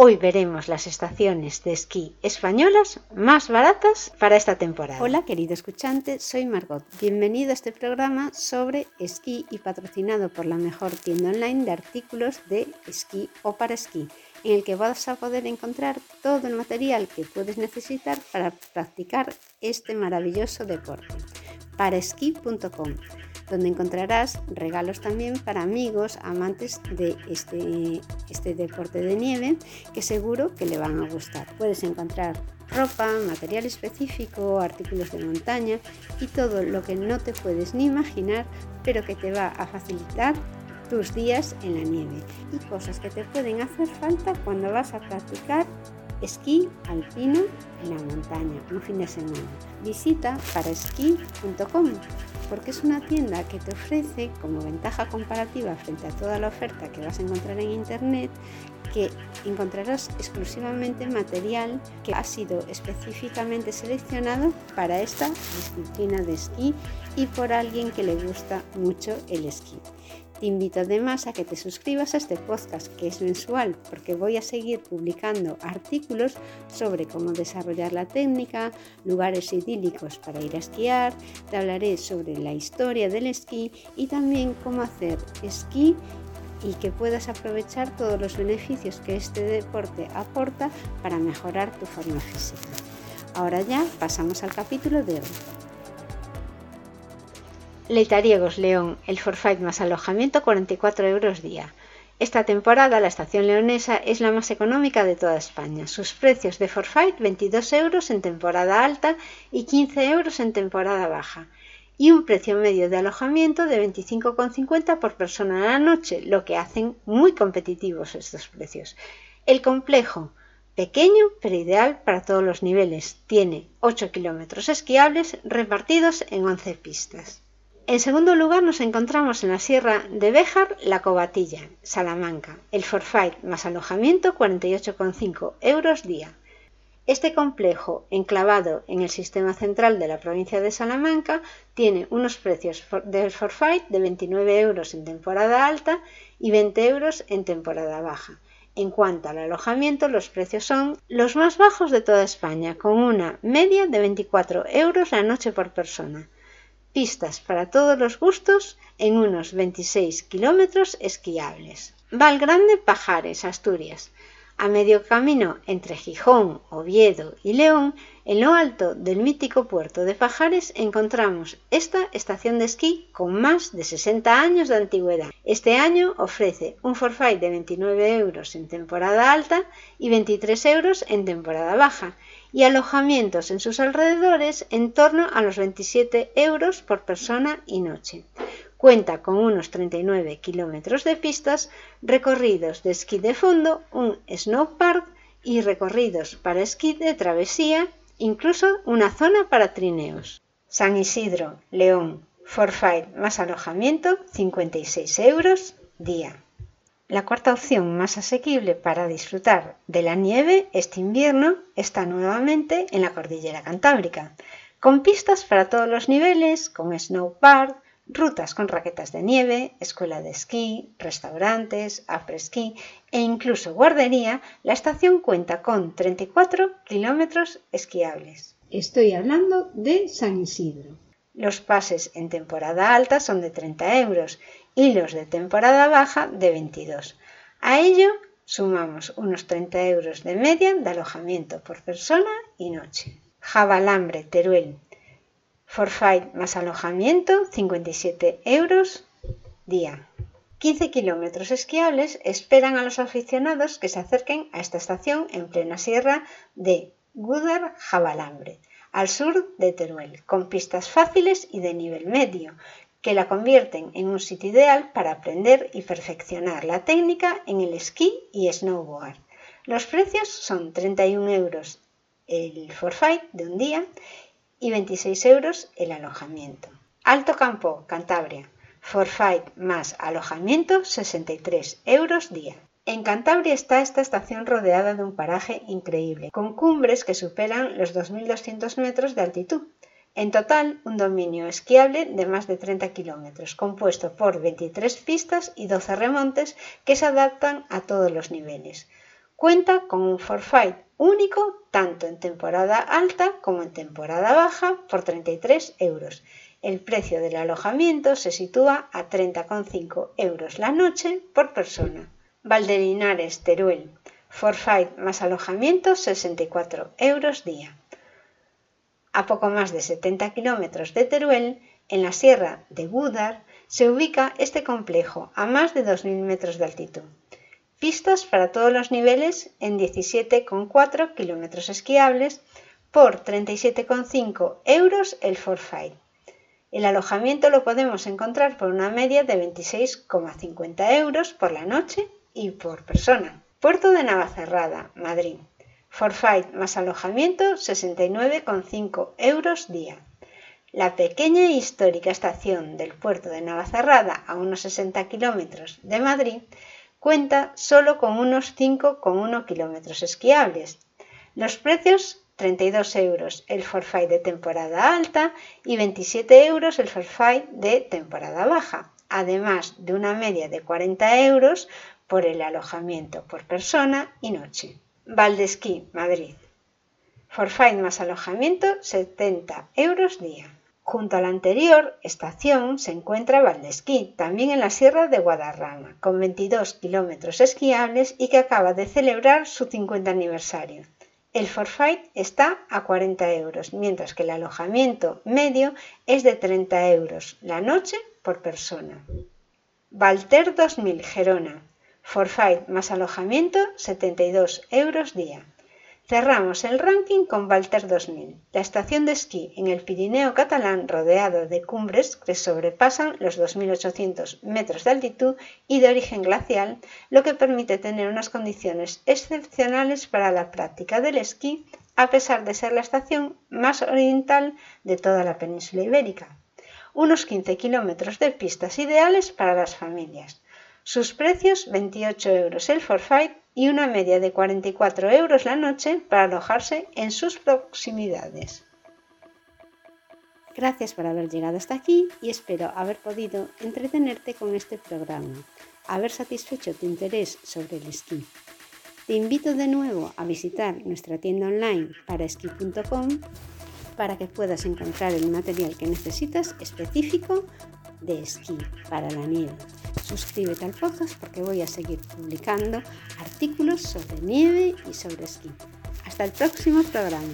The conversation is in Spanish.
Hoy veremos las estaciones de esquí españolas más baratas para esta temporada. Hola querido escuchante, soy Margot. Bienvenido a este programa sobre esquí y patrocinado por la mejor tienda online de artículos de esquí o para esquí, en el que vas a poder encontrar todo el material que puedes necesitar para practicar este maravilloso deporte. Paraesquí.com donde encontrarás regalos también para amigos, amantes de este, este deporte de nieve, que seguro que le van a gustar. Puedes encontrar ropa, material específico, artículos de montaña y todo lo que no te puedes ni imaginar, pero que te va a facilitar tus días en la nieve y cosas que te pueden hacer falta cuando vas a practicar esquí alpino en la montaña un fin de semana. Visita paraesquí.com porque es una tienda que te ofrece como ventaja comparativa frente a toda la oferta que vas a encontrar en internet que encontrarás exclusivamente material que ha sido específicamente seleccionado para esta disciplina de esquí y por alguien que le gusta mucho el esquí. Te invito además a que te suscribas a este podcast que es mensual porque voy a seguir publicando artículos sobre cómo desarrollar la técnica, lugares idílicos para ir a esquiar, te hablaré sobre la historia del esquí y también cómo hacer esquí y que puedas aprovechar todos los beneficios que este deporte aporta para mejorar tu forma física. Ahora ya pasamos al capítulo de hoy. Leitariegos León, el forfait más alojamiento 44 euros día. Esta temporada la estación leonesa es la más económica de toda España. Sus precios de forfait 22 euros en temporada alta y 15 euros en temporada baja. Y un precio medio de alojamiento de 25,50 por persona a la noche, lo que hacen muy competitivos estos precios. El complejo, pequeño pero ideal para todos los niveles, tiene 8 kilómetros esquiables repartidos en 11 pistas. En segundo lugar nos encontramos en la Sierra de Béjar, La Cobatilla, Salamanca. El forfait más alojamiento 48,5 euros día. Este complejo, enclavado en el sistema central de la provincia de Salamanca, tiene unos precios del forfait de 29 euros en temporada alta y 20 euros en temporada baja. En cuanto al alojamiento, los precios son los más bajos de toda España, con una media de 24 euros la noche por persona pistas para todos los gustos en unos 26 kilómetros esquiables. Valgrande Pajares, Asturias. A medio camino entre Gijón, Oviedo y León, en lo alto del mítico puerto de Pajares encontramos esta estación de esquí con más de 60 años de antigüedad. Este año ofrece un forfait de 29 euros en temporada alta y 23 euros en temporada baja y alojamientos en sus alrededores en torno a los 27 euros por persona y noche. Cuenta con unos 39 kilómetros de pistas, recorridos de esquí de fondo, un snowpark y recorridos para esquí de travesía, incluso una zona para trineos. San Isidro, León, forfait más alojamiento, 56 euros día. La cuarta opción más asequible para disfrutar de la nieve este invierno está nuevamente en la cordillera cantábrica, con pistas para todos los niveles, con snowpark, rutas con raquetas de nieve, escuela de esquí, restaurantes, afresquí e incluso guardería, la estación cuenta con 34 kilómetros esquiables. Estoy hablando de San Isidro. Los pases en temporada alta son de 30 euros y los de temporada baja de 22. A ello sumamos unos 30 euros de media de alojamiento por persona y noche. Javalambre, Teruel. Forfait más alojamiento, 57 euros día. 15 kilómetros esquiables esperan a los aficionados que se acerquen a esta estación en plena sierra de Gudar Javalambre, al sur de Teruel, con pistas fáciles y de nivel medio, que la convierten en un sitio ideal para aprender y perfeccionar la técnica en el esquí y snowboard. Los precios son 31 euros el forfait de un día y 26 euros el alojamiento. Alto Campo, Cantabria. Forfait más alojamiento 63 euros día. En Cantabria está esta estación rodeada de un paraje increíble, con cumbres que superan los 2.200 metros de altitud en total, un dominio esquiable de más de 30 kilómetros, compuesto por 23 pistas y 12 remontes que se adaptan a todos los niveles. Cuenta con un forfait único tanto en temporada alta como en temporada baja por 33 euros. El precio del alojamiento se sitúa a 30,5 euros la noche por persona. Valdelinares, Teruel. Forfait más alojamiento 64 euros día. A poco más de 70 kilómetros de Teruel, en la sierra de Gúdar, se ubica este complejo a más de 2.000 metros de altitud. Pistas para todos los niveles en 17,4 kilómetros esquiables por 37,5 euros el forfait. El alojamiento lo podemos encontrar por una media de 26,50 euros por la noche y por persona. Puerto de Navacerrada, Madrid. Forfait más alojamiento 69,5 euros día. La pequeña e histórica estación del puerto de Navacerrada, a unos 60 kilómetros de Madrid, cuenta solo con unos 5,1 kilómetros esquiables. Los precios 32 euros el forfait de temporada alta y 27 euros el forfait de temporada baja, además de una media de 40 euros por el alojamiento por persona y noche. Valdesquí, Madrid. Forfait más alojamiento 70 euros día. Junto a la anterior estación se encuentra Valdesquí, también en la Sierra de Guadarrama, con 22 kilómetros esquiables y que acaba de celebrar su 50 aniversario. El forfait está a 40 euros, mientras que el alojamiento medio es de 30 euros la noche por persona. Valter 2000, Gerona. Forfait más alojamiento 72 euros día. Cerramos el ranking con Valter 2000, la estación de esquí en el Pirineo catalán rodeado de cumbres que sobrepasan los 2.800 metros de altitud y de origen glacial, lo que permite tener unas condiciones excepcionales para la práctica del esquí a pesar de ser la estación más oriental de toda la península ibérica. Unos 15 kilómetros de pistas ideales para las familias sus precios 28 euros el forfait y una media de 44 euros la noche para alojarse en sus proximidades. Gracias por haber llegado hasta aquí y espero haber podido entretenerte con este programa, haber satisfecho tu interés sobre el esquí. Te invito de nuevo a visitar nuestra tienda online para esquí.com para que puedas encontrar el material que necesitas específico de esquí para la nieve. Suscríbete al podcast porque voy a seguir publicando artículos sobre nieve y sobre esquí. Hasta el próximo programa.